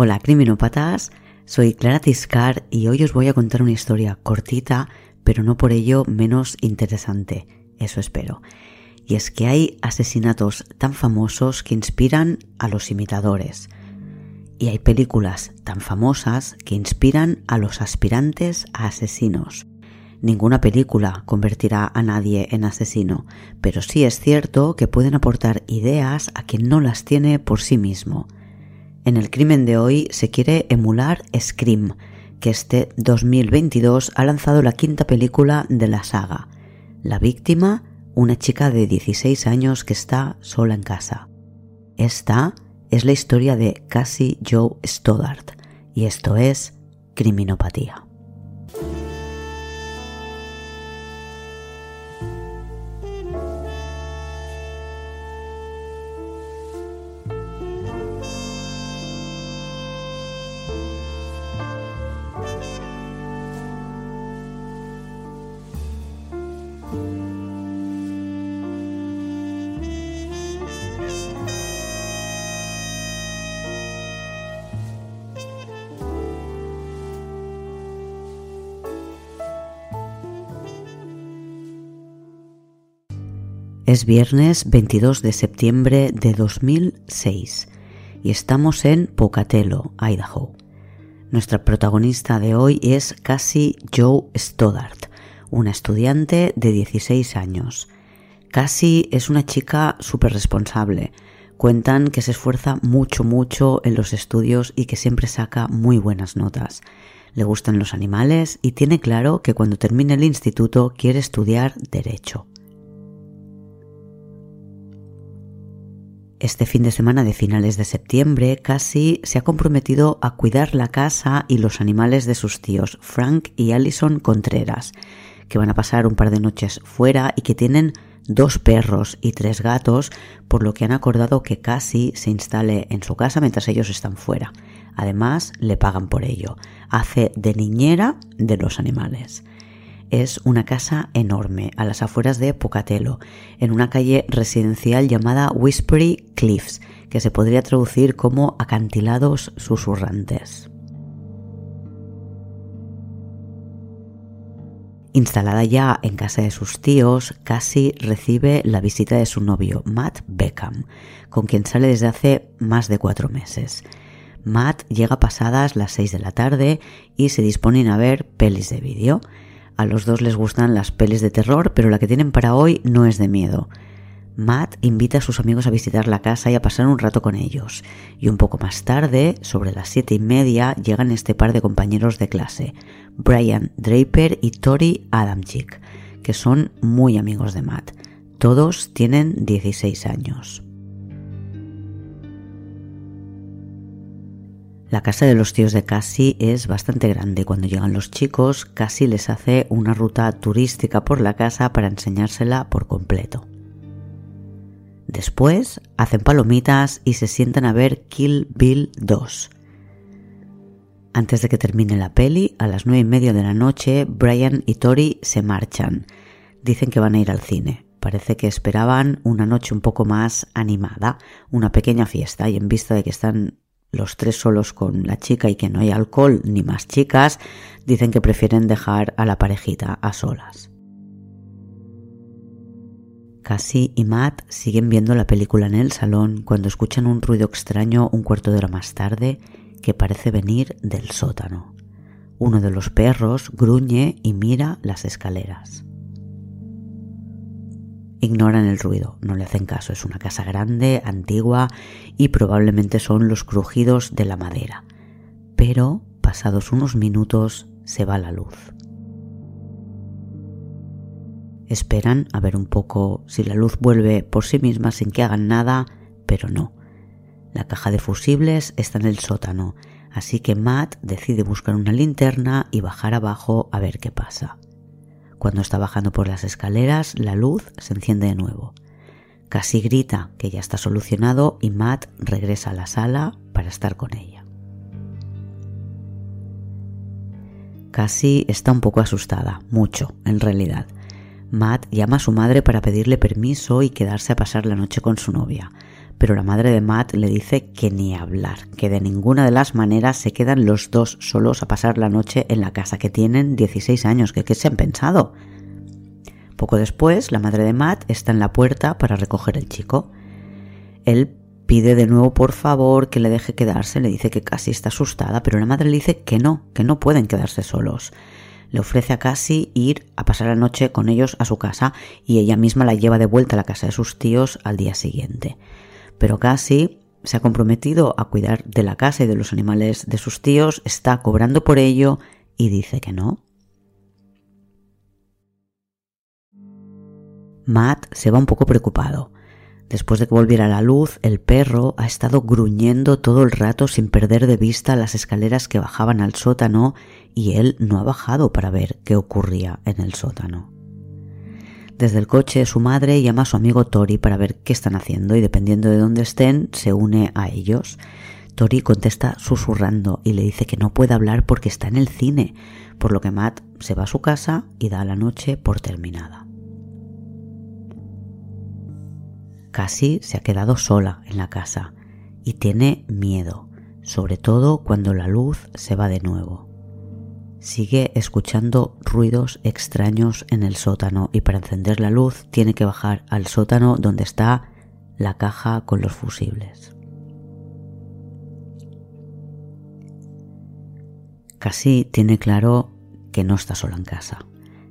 Hola criminópatas, soy Clara Tiscar y hoy os voy a contar una historia cortita, pero no por ello menos interesante, eso espero. Y es que hay asesinatos tan famosos que inspiran a los imitadores. Y hay películas tan famosas que inspiran a los aspirantes a asesinos. Ninguna película convertirá a nadie en asesino, pero sí es cierto que pueden aportar ideas a quien no las tiene por sí mismo. En el crimen de hoy se quiere emular Scream, que este 2022 ha lanzado la quinta película de la saga. La víctima, una chica de 16 años que está sola en casa. Esta es la historia de Cassie Joe Stoddart y esto es Criminopatía. Es viernes 22 de septiembre de 2006 y estamos en Pocatello, Idaho. Nuestra protagonista de hoy es Cassie Joe Stoddart, una estudiante de 16 años. Cassie es una chica súper responsable. Cuentan que se esfuerza mucho, mucho en los estudios y que siempre saca muy buenas notas. Le gustan los animales y tiene claro que cuando termine el instituto quiere estudiar derecho. Este fin de semana de finales de septiembre, Cassie se ha comprometido a cuidar la casa y los animales de sus tíos, Frank y Allison Contreras, que van a pasar un par de noches fuera y que tienen dos perros y tres gatos, por lo que han acordado que Cassie se instale en su casa mientras ellos están fuera. Además, le pagan por ello. Hace de niñera de los animales es una casa enorme a las afueras de Pocatello, en una calle residencial llamada Whispery Cliffs, que se podría traducir como acantilados susurrantes. Instalada ya en casa de sus tíos, Cassie recibe la visita de su novio, Matt Beckham, con quien sale desde hace más de cuatro meses. Matt llega pasadas las seis de la tarde y se disponen a ver pelis de vídeo. A los dos les gustan las pelis de terror, pero la que tienen para hoy no es de miedo. Matt invita a sus amigos a visitar la casa y a pasar un rato con ellos. Y un poco más tarde, sobre las siete y media, llegan este par de compañeros de clase, Brian Draper y Tori Adamczyk, que son muy amigos de Matt. Todos tienen 16 años. La casa de los tíos de Cassie es bastante grande. Cuando llegan los chicos, Cassie les hace una ruta turística por la casa para enseñársela por completo. Después hacen palomitas y se sientan a ver Kill Bill 2. Antes de que termine la peli, a las nueve y media de la noche, Brian y Tori se marchan. Dicen que van a ir al cine. Parece que esperaban una noche un poco más animada, una pequeña fiesta, y en vista de que están los tres solos con la chica y que no hay alcohol ni más chicas, dicen que prefieren dejar a la parejita a solas. Cassie y Matt siguen viendo la película en el salón cuando escuchan un ruido extraño un cuarto de hora más tarde que parece venir del sótano. Uno de los perros gruñe y mira las escaleras. Ignoran el ruido, no le hacen caso. Es una casa grande, antigua y probablemente son los crujidos de la madera. Pero, pasados unos minutos, se va la luz. Esperan a ver un poco si la luz vuelve por sí misma sin que hagan nada, pero no. La caja de fusibles está en el sótano, así que Matt decide buscar una linterna y bajar abajo a ver qué pasa. Cuando está bajando por las escaleras, la luz se enciende de nuevo. Casi grita que ya está solucionado y Matt regresa a la sala para estar con ella. Casi está un poco asustada, mucho, en realidad. Matt llama a su madre para pedirle permiso y quedarse a pasar la noche con su novia, pero la madre de Matt le dice que ni hablar, que de ninguna de las maneras se quedan los dos solos a pasar la noche en la casa, que tienen 16 años, que qué se han pensado. Poco después, la madre de Matt está en la puerta para recoger el chico. Él pide de nuevo por favor que le deje quedarse, le dice que casi está asustada, pero la madre le dice que no, que no pueden quedarse solos. Le ofrece a Cassie ir a pasar la noche con ellos a su casa y ella misma la lleva de vuelta a la casa de sus tíos al día siguiente. Pero Cassie se ha comprometido a cuidar de la casa y de los animales de sus tíos, está cobrando por ello y dice que no. Matt se va un poco preocupado. Después de que volviera la luz, el perro ha estado gruñendo todo el rato sin perder de vista las escaleras que bajaban al sótano y él no ha bajado para ver qué ocurría en el sótano. Desde el coche su madre llama a su amigo Tori para ver qué están haciendo y dependiendo de dónde estén se une a ellos. Tori contesta susurrando y le dice que no puede hablar porque está en el cine, por lo que Matt se va a su casa y da la noche por terminada. Casi se ha quedado sola en la casa y tiene miedo, sobre todo cuando la luz se va de nuevo. Sigue escuchando ruidos extraños en el sótano y para encender la luz tiene que bajar al sótano donde está la caja con los fusibles. Casi tiene claro que no está sola en casa.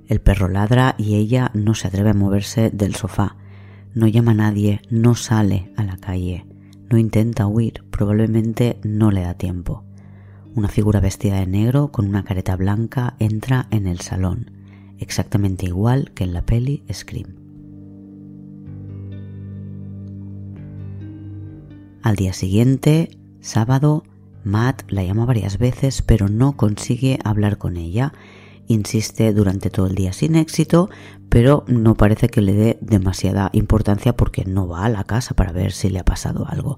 El perro ladra y ella no se atreve a moverse del sofá. No llama a nadie, no sale a la calle, no intenta huir, probablemente no le da tiempo. Una figura vestida de negro con una careta blanca entra en el salón, exactamente igual que en la peli Scream. Al día siguiente, sábado, Matt la llama varias veces pero no consigue hablar con ella. Insiste durante todo el día sin éxito, pero no parece que le dé demasiada importancia porque no va a la casa para ver si le ha pasado algo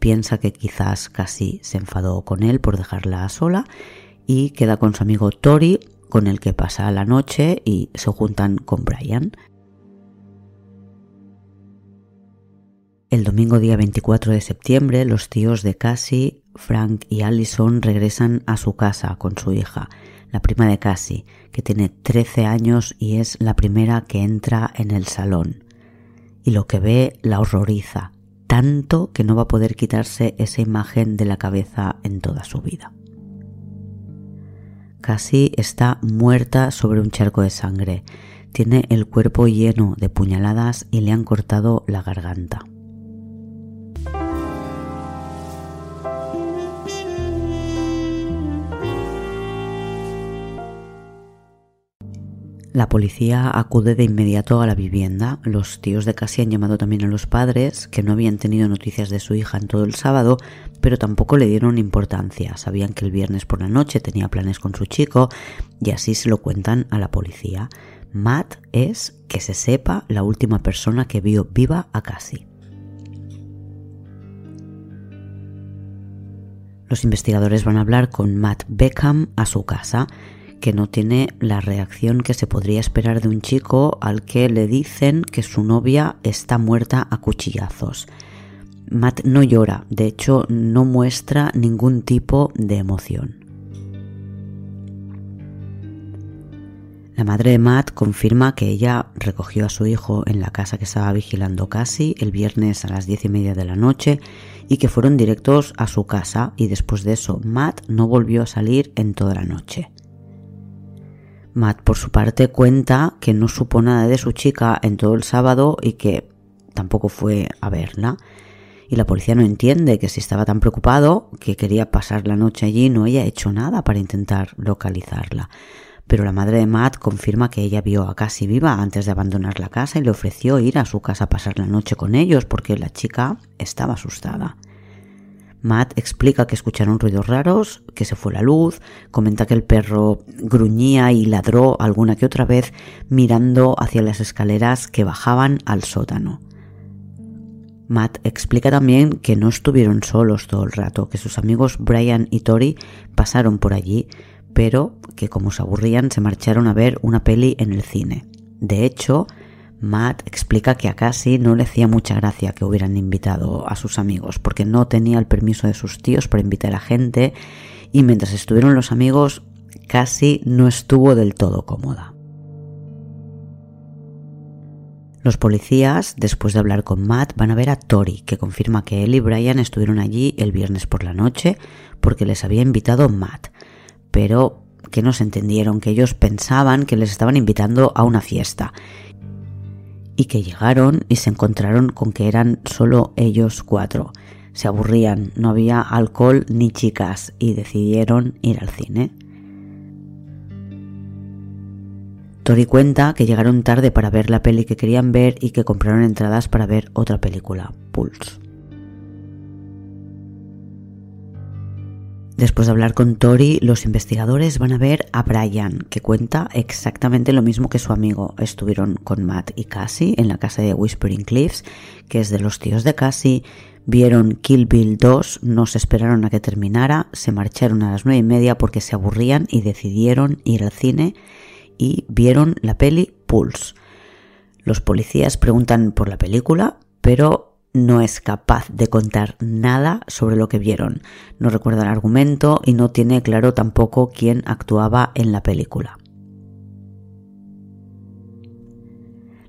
piensa que quizás casi se enfadó con él por dejarla sola y queda con su amigo Tori, con el que pasa la noche y se juntan con Brian. El domingo día 24 de septiembre, los tíos de Cassie, Frank y Allison regresan a su casa con su hija, la prima de Cassie, que tiene 13 años y es la primera que entra en el salón. Y lo que ve la horroriza tanto que no va a poder quitarse esa imagen de la cabeza en toda su vida. Casi está muerta sobre un charco de sangre. Tiene el cuerpo lleno de puñaladas y le han cortado la garganta. La policía acude de inmediato a la vivienda. Los tíos de Cassie han llamado también a los padres, que no habían tenido noticias de su hija en todo el sábado, pero tampoco le dieron importancia. Sabían que el viernes por la noche tenía planes con su chico y así se lo cuentan a la policía. Matt es, que se sepa, la última persona que vio viva a Cassie. Los investigadores van a hablar con Matt Beckham a su casa que no tiene la reacción que se podría esperar de un chico al que le dicen que su novia está muerta a cuchillazos. Matt no llora, de hecho no muestra ningún tipo de emoción. La madre de Matt confirma que ella recogió a su hijo en la casa que estaba vigilando casi el viernes a las diez y media de la noche y que fueron directos a su casa y después de eso Matt no volvió a salir en toda la noche. Matt, por su parte, cuenta que no supo nada de su chica en todo el sábado y que tampoco fue a verla. Y la policía no entiende que si estaba tan preocupado que quería pasar la noche allí no haya hecho nada para intentar localizarla. Pero la madre de Matt confirma que ella vio a Cassie viva antes de abandonar la casa y le ofreció ir a su casa a pasar la noche con ellos porque la chica estaba asustada. Matt explica que escucharon ruidos raros, que se fue la luz, comenta que el perro gruñía y ladró alguna que otra vez mirando hacia las escaleras que bajaban al sótano. Matt explica también que no estuvieron solos todo el rato, que sus amigos Brian y Tori pasaron por allí, pero que como se aburrían se marcharon a ver una peli en el cine. De hecho, Matt explica que a Cassie no le hacía mucha gracia que hubieran invitado a sus amigos, porque no tenía el permiso de sus tíos para invitar a gente y mientras estuvieron los amigos, Cassie no estuvo del todo cómoda. Los policías, después de hablar con Matt, van a ver a Tori, que confirma que él y Brian estuvieron allí el viernes por la noche porque les había invitado Matt, pero que no se entendieron, que ellos pensaban que les estaban invitando a una fiesta y que llegaron y se encontraron con que eran solo ellos cuatro. Se aburrían, no había alcohol ni chicas y decidieron ir al cine. Tori cuenta que llegaron tarde para ver la peli que querían ver y que compraron entradas para ver otra película, Pulse. Después de hablar con Tori, los investigadores van a ver a Brian, que cuenta exactamente lo mismo que su amigo. Estuvieron con Matt y Cassie en la casa de Whispering Cliffs, que es de los tíos de Cassie. Vieron Kill Bill 2, no se esperaron a que terminara, se marcharon a las nueve y media porque se aburrían y decidieron ir al cine y vieron la peli Pulse. Los policías preguntan por la película, pero no es capaz de contar nada sobre lo que vieron. No recuerda el argumento y no tiene claro tampoco quién actuaba en la película.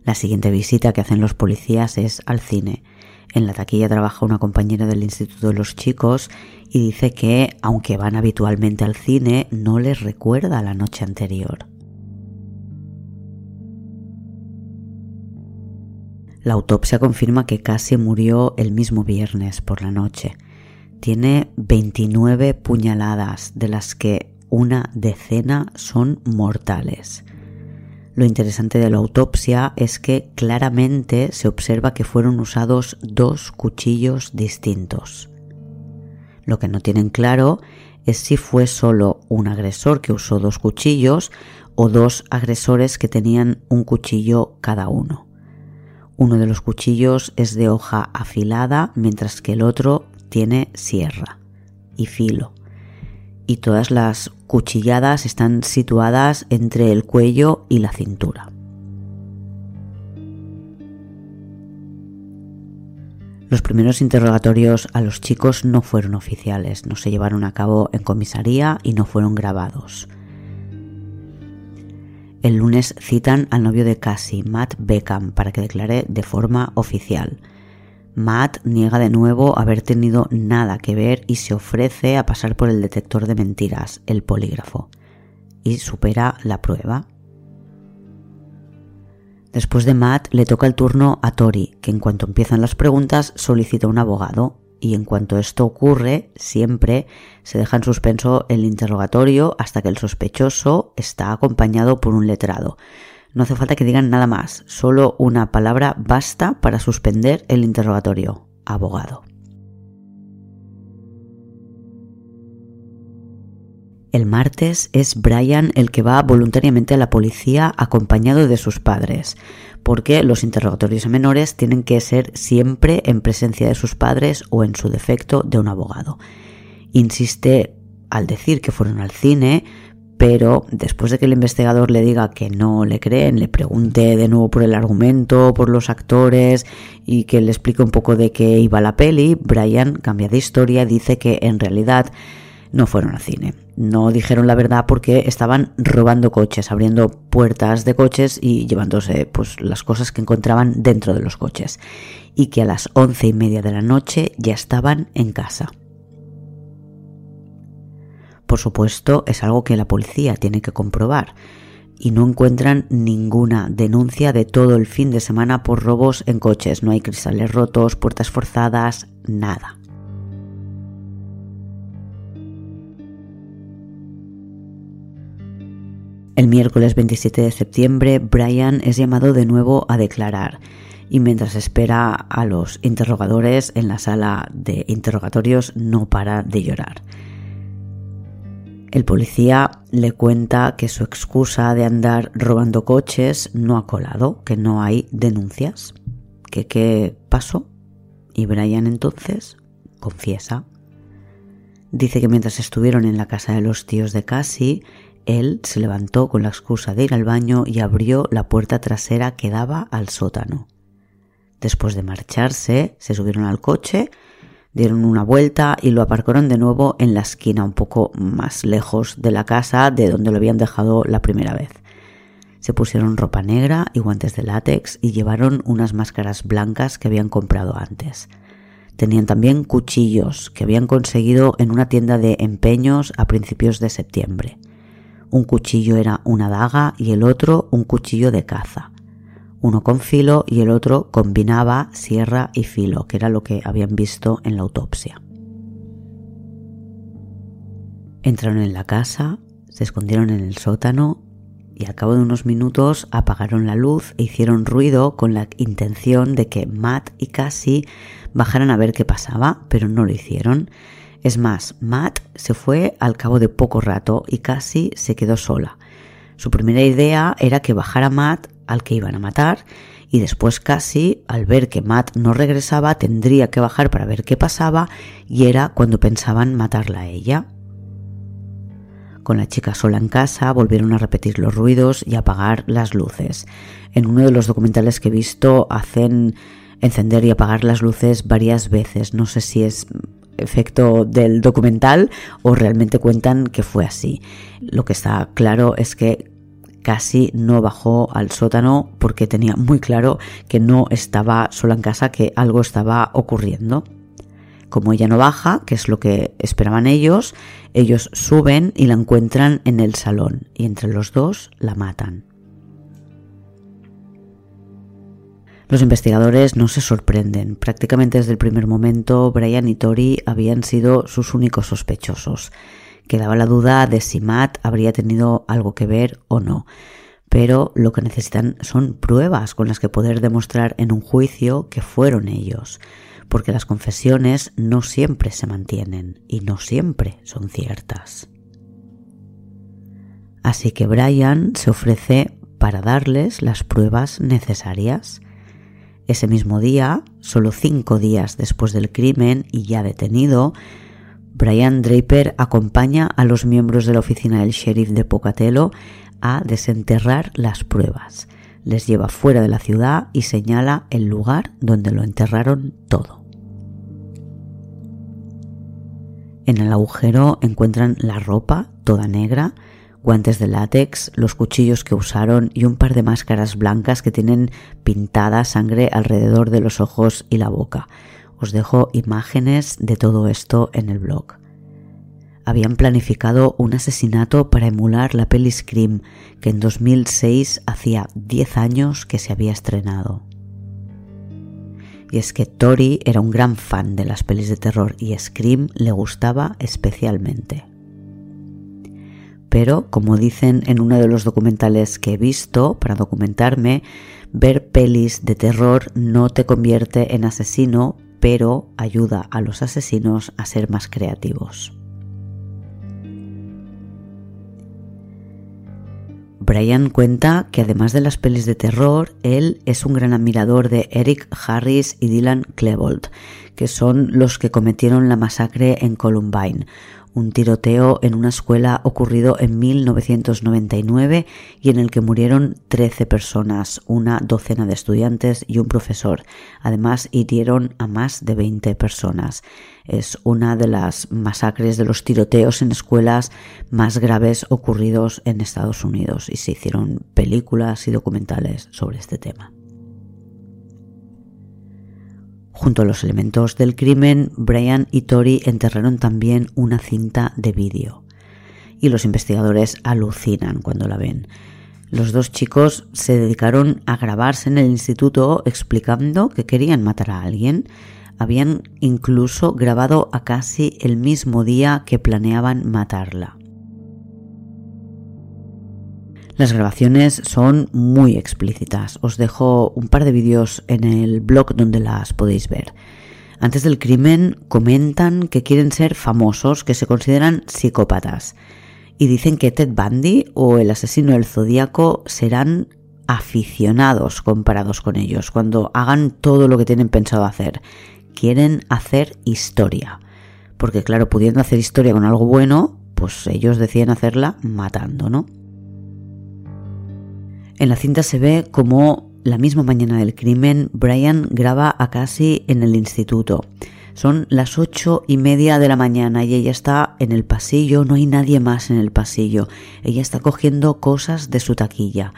La siguiente visita que hacen los policías es al cine. En la taquilla trabaja una compañera del Instituto de los Chicos y dice que, aunque van habitualmente al cine, no les recuerda la noche anterior. La autopsia confirma que Cassie murió el mismo viernes por la noche. Tiene 29 puñaladas, de las que una decena son mortales. Lo interesante de la autopsia es que claramente se observa que fueron usados dos cuchillos distintos. Lo que no tienen claro es si fue solo un agresor que usó dos cuchillos o dos agresores que tenían un cuchillo cada uno. Uno de los cuchillos es de hoja afilada, mientras que el otro tiene sierra y filo. Y todas las cuchilladas están situadas entre el cuello y la cintura. Los primeros interrogatorios a los chicos no fueron oficiales, no se llevaron a cabo en comisaría y no fueron grabados. El lunes citan al novio de Cassie, Matt Beckham, para que declare de forma oficial. Matt niega de nuevo haber tenido nada que ver y se ofrece a pasar por el detector de mentiras, el polígrafo, y supera la prueba. Después de Matt le toca el turno a Tori, que en cuanto empiezan las preguntas solicita un abogado y en cuanto esto ocurre, siempre se deja en suspenso el interrogatorio hasta que el sospechoso está acompañado por un letrado. No hace falta que digan nada más, solo una palabra basta para suspender el interrogatorio. Abogado. El martes es Brian el que va voluntariamente a la policía acompañado de sus padres porque los interrogatorios a menores tienen que ser siempre en presencia de sus padres o en su defecto de un abogado. Insiste al decir que fueron al cine, pero después de que el investigador le diga que no le creen, le pregunte de nuevo por el argumento, por los actores y que le explique un poco de qué iba la peli, Brian cambia de historia, dice que en realidad no fueron al cine. No dijeron la verdad porque estaban robando coches, abriendo puertas de coches y llevándose pues, las cosas que encontraban dentro de los coches. Y que a las once y media de la noche ya estaban en casa. Por supuesto, es algo que la policía tiene que comprobar y no encuentran ninguna denuncia de todo el fin de semana por robos en coches. No hay cristales rotos, puertas forzadas, nada. El miércoles 27 de septiembre, Brian es llamado de nuevo a declarar y mientras espera a los interrogadores en la sala de interrogatorios no para de llorar. El policía le cuenta que su excusa de andar robando coches no ha colado, que no hay denuncias, que qué pasó. Y Brian entonces confiesa. Dice que mientras estuvieron en la casa de los tíos de Cassie, él se levantó con la excusa de ir al baño y abrió la puerta trasera que daba al sótano. Después de marcharse, se subieron al coche, dieron una vuelta y lo aparcaron de nuevo en la esquina un poco más lejos de la casa de donde lo habían dejado la primera vez. Se pusieron ropa negra y guantes de látex y llevaron unas máscaras blancas que habían comprado antes. Tenían también cuchillos que habían conseguido en una tienda de empeños a principios de septiembre. Un cuchillo era una daga y el otro un cuchillo de caza. Uno con filo y el otro combinaba sierra y filo, que era lo que habían visto en la autopsia. Entraron en la casa, se escondieron en el sótano y al cabo de unos minutos apagaron la luz e hicieron ruido con la intención de que Matt y Cassie bajaran a ver qué pasaba, pero no lo hicieron. Es más, Matt se fue al cabo de poco rato y Cassie se quedó sola. Su primera idea era que bajara Matt al que iban a matar y después Cassie, al ver que Matt no regresaba, tendría que bajar para ver qué pasaba y era cuando pensaban matarla a ella. Con la chica sola en casa volvieron a repetir los ruidos y apagar las luces. En uno de los documentales que he visto hacen encender y apagar las luces varias veces. No sé si es efecto del documental o realmente cuentan que fue así. Lo que está claro es que casi no bajó al sótano porque tenía muy claro que no estaba sola en casa, que algo estaba ocurriendo. Como ella no baja, que es lo que esperaban ellos, ellos suben y la encuentran en el salón y entre los dos la matan. Los investigadores no se sorprenden. Prácticamente desde el primer momento Brian y Tori habían sido sus únicos sospechosos. Quedaba la duda de si Matt habría tenido algo que ver o no. Pero lo que necesitan son pruebas con las que poder demostrar en un juicio que fueron ellos porque las confesiones no siempre se mantienen y no siempre son ciertas. Así que Brian se ofrece para darles las pruebas necesarias. Ese mismo día, solo cinco días después del crimen y ya detenido, Brian Draper acompaña a los miembros de la oficina del sheriff de Pocatello a desenterrar las pruebas. Les lleva fuera de la ciudad y señala el lugar donde lo enterraron todo. En el agujero encuentran la ropa, toda negra, guantes de látex, los cuchillos que usaron y un par de máscaras blancas que tienen pintada sangre alrededor de los ojos y la boca. Os dejo imágenes de todo esto en el blog. Habían planificado un asesinato para emular la peli Scream, que en 2006 hacía 10 años que se había estrenado y es que Tori era un gran fan de las pelis de terror y Scream le gustaba especialmente. Pero, como dicen en uno de los documentales que he visto para documentarme, ver pelis de terror no te convierte en asesino, pero ayuda a los asesinos a ser más creativos. Brian cuenta que además de las pelis de terror, él es un gran admirador de Eric Harris y Dylan Klebold, que son los que cometieron la masacre en Columbine, un tiroteo en una escuela ocurrido en 1999 y en el que murieron 13 personas, una docena de estudiantes y un profesor. Además, hirieron a más de 20 personas. Es una de las masacres de los tiroteos en escuelas más graves ocurridos en Estados Unidos y se hicieron películas y documentales sobre este tema. Junto a los elementos del crimen, Brian y Tori enterraron también una cinta de vídeo. Y los investigadores alucinan cuando la ven. Los dos chicos se dedicaron a grabarse en el instituto explicando que querían matar a alguien. Habían incluso grabado a casi el mismo día que planeaban matarla. Las grabaciones son muy explícitas. Os dejo un par de vídeos en el blog donde las podéis ver. Antes del crimen comentan que quieren ser famosos, que se consideran psicópatas. Y dicen que Ted Bundy o el asesino del zodíaco serán aficionados comparados con ellos cuando hagan todo lo que tienen pensado hacer. Quieren hacer historia. Porque claro, pudiendo hacer historia con algo bueno, pues ellos deciden hacerla matando, ¿no? En la cinta se ve como la misma mañana del crimen, Brian graba a Cassie en el instituto. Son las ocho y media de la mañana y ella está en el pasillo, no hay nadie más en el pasillo. Ella está cogiendo cosas de su taquilla.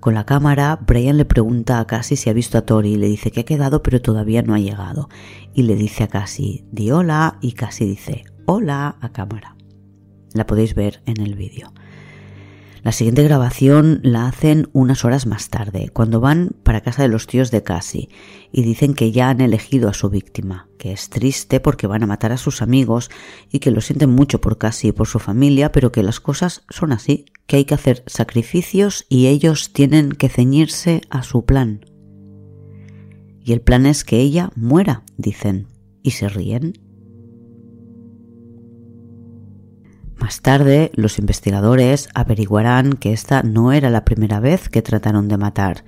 Con la cámara, Brian le pregunta a Cassie si ha visto a Tori y le dice que ha quedado pero todavía no ha llegado. Y le dice a Cassie, di hola, y Cassie dice, hola a cámara. La podéis ver en el vídeo. La siguiente grabación la hacen unas horas más tarde, cuando van para casa de los tíos de Cassie y dicen que ya han elegido a su víctima, que es triste porque van a matar a sus amigos y que lo sienten mucho por Cassie y por su familia, pero que las cosas son así, que hay que hacer sacrificios y ellos tienen que ceñirse a su plan. Y el plan es que ella muera, dicen, y se ríen. Más tarde, los investigadores averiguarán que esta no era la primera vez que trataron de matar.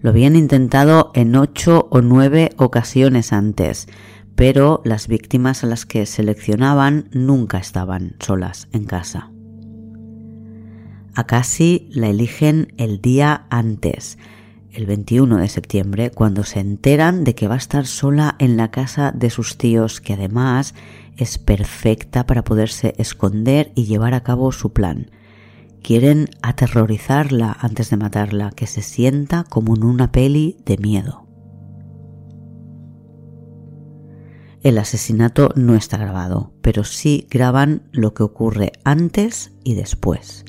Lo habían intentado en ocho o nueve ocasiones antes, pero las víctimas a las que seleccionaban nunca estaban solas en casa. A Cassie la eligen el día antes, el 21 de septiembre, cuando se enteran de que va a estar sola en la casa de sus tíos, que además es perfecta para poderse esconder y llevar a cabo su plan. Quieren aterrorizarla antes de matarla, que se sienta como en una peli de miedo. El asesinato no está grabado, pero sí graban lo que ocurre antes y después.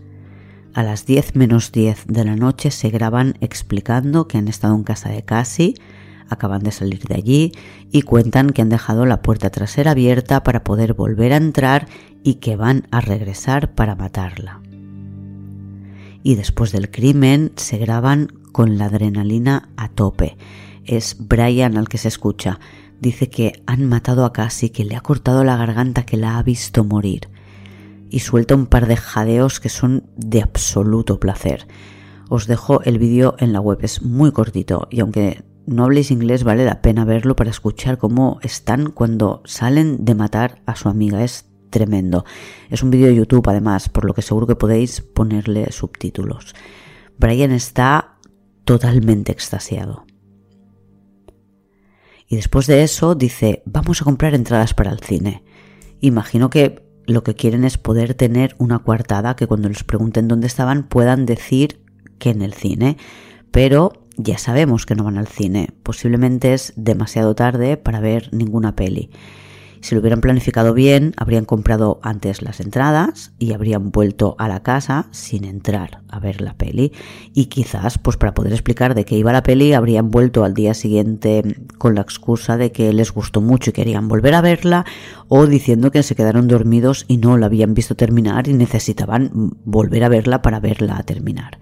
A las 10 menos 10 de la noche se graban explicando que han estado en casa de Cassie, acaban de salir de allí y cuentan que han dejado la puerta trasera abierta para poder volver a entrar y que van a regresar para matarla. Y después del crimen se graban con la adrenalina a tope. Es Brian al que se escucha. Dice que han matado a Cassie, que le ha cortado la garganta, que la ha visto morir. Y suelta un par de jadeos que son de absoluto placer. Os dejo el vídeo en la web, es muy cortito y aunque no habléis inglés, vale la pena verlo para escuchar cómo están cuando salen de matar a su amiga. Es tremendo. Es un vídeo de YouTube además, por lo que seguro que podéis ponerle subtítulos. Brian está totalmente extasiado. Y después de eso dice, vamos a comprar entradas para el cine. Imagino que lo que quieren es poder tener una coartada que cuando les pregunten dónde estaban puedan decir que en el cine. Pero ya sabemos que no van al cine. Posiblemente es demasiado tarde para ver ninguna peli. Si lo hubieran planificado bien, habrían comprado antes las entradas y habrían vuelto a la casa sin entrar a ver la peli. Y quizás, pues para poder explicar de qué iba la peli, habrían vuelto al día siguiente con la excusa de que les gustó mucho y querían volver a verla, o diciendo que se quedaron dormidos y no la habían visto terminar y necesitaban volver a verla para verla terminar.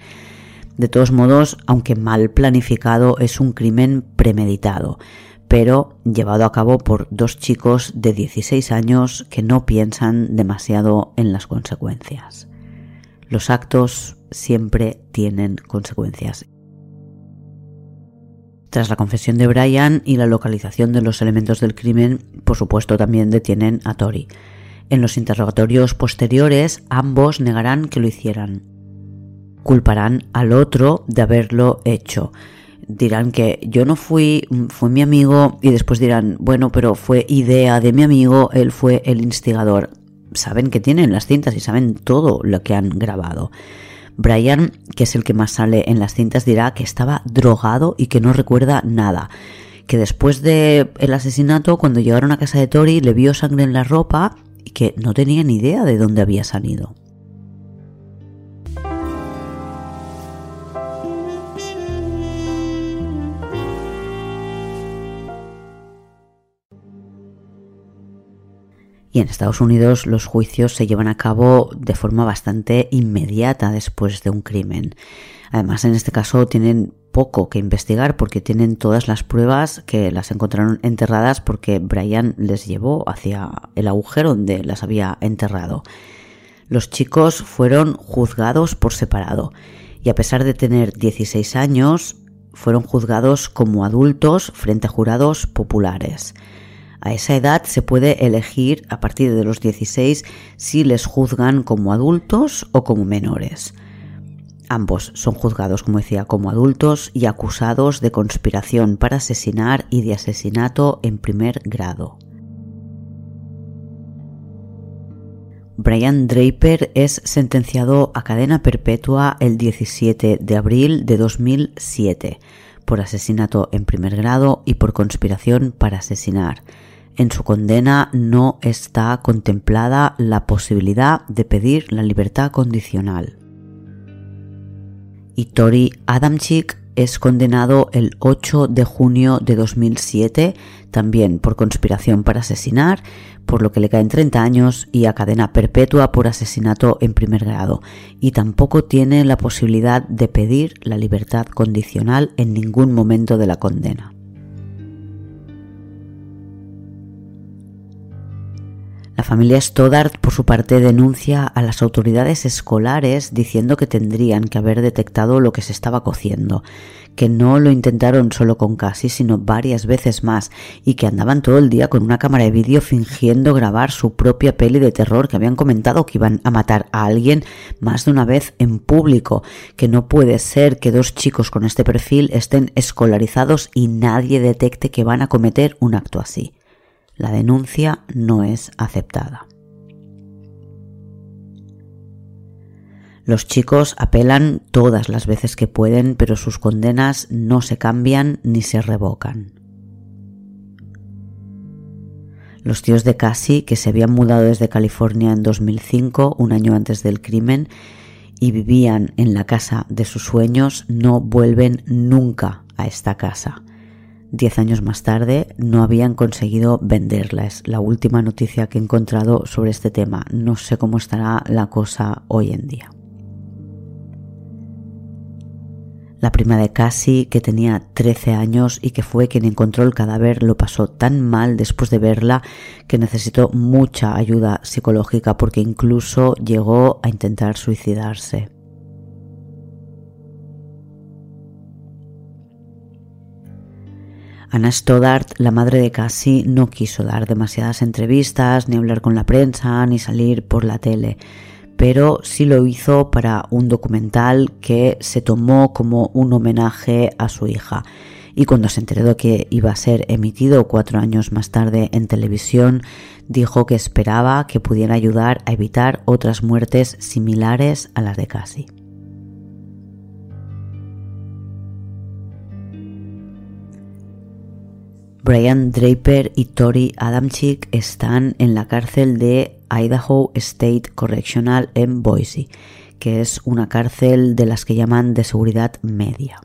De todos modos, aunque mal planificado, es un crimen premeditado, pero llevado a cabo por dos chicos de 16 años que no piensan demasiado en las consecuencias. Los actos siempre tienen consecuencias. Tras la confesión de Brian y la localización de los elementos del crimen, por supuesto también detienen a Tori. En los interrogatorios posteriores, ambos negarán que lo hicieran culparán al otro de haberlo hecho. Dirán que yo no fui, fue mi amigo y después dirán, bueno, pero fue idea de mi amigo, él fue el instigador. Saben que tienen las cintas y saben todo lo que han grabado. Brian, que es el que más sale en las cintas, dirá que estaba drogado y que no recuerda nada. Que después del el asesinato, cuando llegaron a casa de Tori, le vio sangre en la ropa y que no tenía ni idea de dónde había salido. Y en Estados Unidos los juicios se llevan a cabo de forma bastante inmediata después de un crimen. Además, en este caso tienen poco que investigar porque tienen todas las pruebas que las encontraron enterradas porque Brian les llevó hacia el agujero donde las había enterrado. Los chicos fueron juzgados por separado y a pesar de tener 16 años, fueron juzgados como adultos frente a jurados populares. A esa edad se puede elegir a partir de los 16 si les juzgan como adultos o como menores. Ambos son juzgados, como decía, como adultos y acusados de conspiración para asesinar y de asesinato en primer grado. Brian Draper es sentenciado a cadena perpetua el 17 de abril de 2007 por asesinato en primer grado y por conspiración para asesinar. En su condena no está contemplada la posibilidad de pedir la libertad condicional. Y Tori Adamczyk es condenado el 8 de junio de 2007 también por conspiración para asesinar, por lo que le caen 30 años y a cadena perpetua por asesinato en primer grado. Y tampoco tiene la posibilidad de pedir la libertad condicional en ningún momento de la condena. La familia Stoddart, por su parte, denuncia a las autoridades escolares diciendo que tendrían que haber detectado lo que se estaba cociendo, que no lo intentaron solo con Cassie, sino varias veces más, y que andaban todo el día con una cámara de vídeo fingiendo grabar su propia peli de terror, que habían comentado que iban a matar a alguien más de una vez en público, que no puede ser que dos chicos con este perfil estén escolarizados y nadie detecte que van a cometer un acto así la denuncia no es aceptada. Los chicos apelan todas las veces que pueden, pero sus condenas no se cambian ni se revocan. Los tíos de Cassie, que se habían mudado desde California en 2005, un año antes del crimen, y vivían en la casa de sus sueños, no vuelven nunca a esta casa. Diez años más tarde no habían conseguido venderla. Es la última noticia que he encontrado sobre este tema. No sé cómo estará la cosa hoy en día. La prima de Cassie, que tenía 13 años y que fue quien encontró el cadáver, lo pasó tan mal después de verla que necesitó mucha ayuda psicológica porque incluso llegó a intentar suicidarse. Anna Stoddart, la madre de Cassie, no quiso dar demasiadas entrevistas, ni hablar con la prensa, ni salir por la tele, pero sí lo hizo para un documental que se tomó como un homenaje a su hija. Y cuando se enteró que iba a ser emitido cuatro años más tarde en televisión, dijo que esperaba que pudiera ayudar a evitar otras muertes similares a las de Cassie. Brian Draper y Tori Adamczyk están en la cárcel de Idaho State Correctional en Boise, que es una cárcel de las que llaman de seguridad media.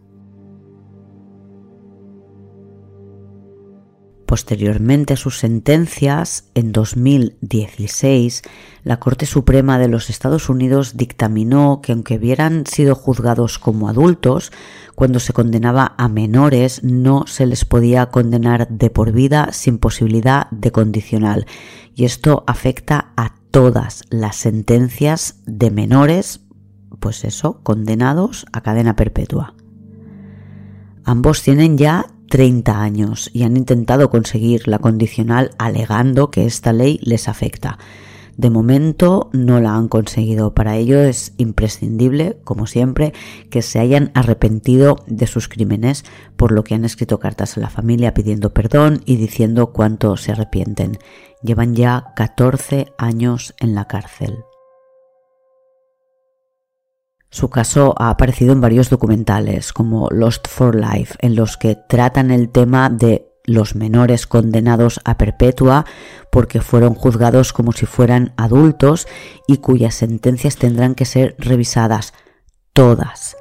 Posteriormente a sus sentencias, en 2016, la Corte Suprema de los Estados Unidos dictaminó que aunque hubieran sido juzgados como adultos, cuando se condenaba a menores no se les podía condenar de por vida sin posibilidad de condicional. Y esto afecta a todas las sentencias de menores, pues eso, condenados a cadena perpetua. Ambos tienen ya 30 años y han intentado conseguir la condicional alegando que esta ley les afecta. De momento no la han conseguido. Para ello es imprescindible, como siempre, que se hayan arrepentido de sus crímenes, por lo que han escrito cartas a la familia pidiendo perdón y diciendo cuánto se arrepienten. Llevan ya 14 años en la cárcel. Su caso ha aparecido en varios documentales como Lost for Life, en los que tratan el tema de los menores condenados a perpetua porque fueron juzgados como si fueran adultos y cuyas sentencias tendrán que ser revisadas todas.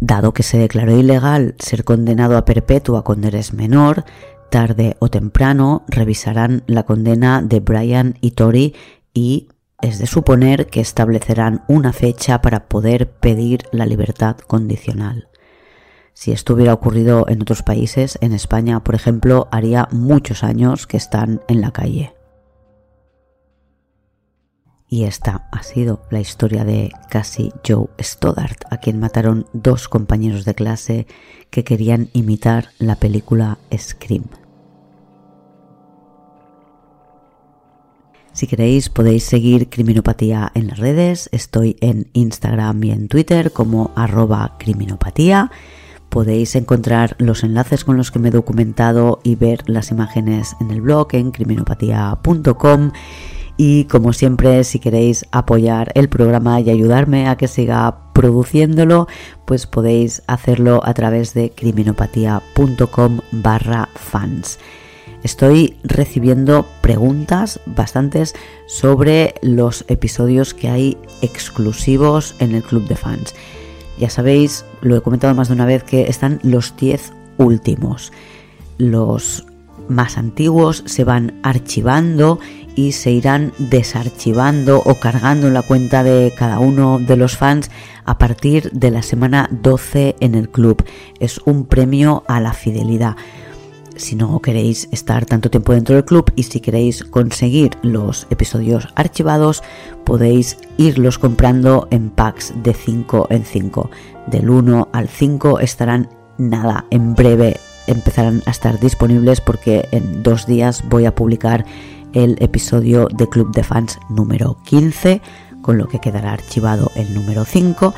Dado que se declaró ilegal ser condenado a perpetua cuando eres menor, tarde o temprano revisarán la condena de Brian y Tori y es de suponer que establecerán una fecha para poder pedir la libertad condicional. Si esto hubiera ocurrido en otros países, en España, por ejemplo, haría muchos años que están en la calle. Y esta ha sido la historia de Cassie Joe Stoddart, a quien mataron dos compañeros de clase que querían imitar la película Scream. Si queréis podéis seguir Criminopatía en las redes, estoy en Instagram y en Twitter como arroba criminopatía. Podéis encontrar los enlaces con los que me he documentado y ver las imágenes en el blog en criminopatía.com y como siempre, si queréis apoyar el programa y ayudarme a que siga produciéndolo, pues podéis hacerlo a través de criminopatía.com barra fans. Estoy recibiendo preguntas bastantes sobre los episodios que hay exclusivos en el club de fans. Ya sabéis, lo he comentado más de una vez, que están los 10 últimos. Los más antiguos se van archivando y se irán desarchivando o cargando en la cuenta de cada uno de los fans a partir de la semana 12 en el club. Es un premio a la fidelidad. Si no queréis estar tanto tiempo dentro del club y si queréis conseguir los episodios archivados, podéis irlos comprando en packs de 5 en 5. Del 1 al 5 estarán nada, en breve empezarán a estar disponibles porque en dos días voy a publicar el episodio de Club de Fans número 15, con lo que quedará archivado el número 5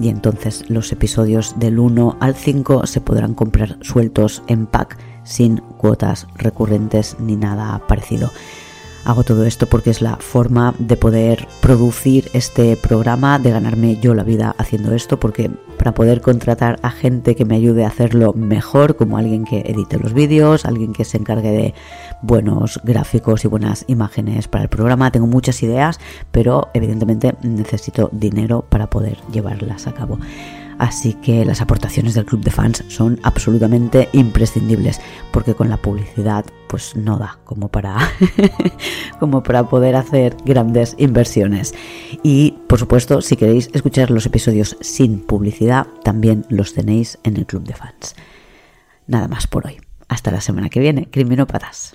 y entonces los episodios del 1 al 5 se podrán comprar sueltos en pack sin cuotas recurrentes ni nada parecido. Hago todo esto porque es la forma de poder producir este programa, de ganarme yo la vida haciendo esto, porque para poder contratar a gente que me ayude a hacerlo mejor, como alguien que edite los vídeos, alguien que se encargue de buenos gráficos y buenas imágenes para el programa, tengo muchas ideas, pero evidentemente necesito dinero para poder llevarlas a cabo. Así que las aportaciones del club de fans son absolutamente imprescindibles, porque con la publicidad pues no da como para, como para poder hacer grandes inversiones. Y por supuesto, si queréis escuchar los episodios sin publicidad, también los tenéis en el club de fans. Nada más por hoy. Hasta la semana que viene, criminópatas.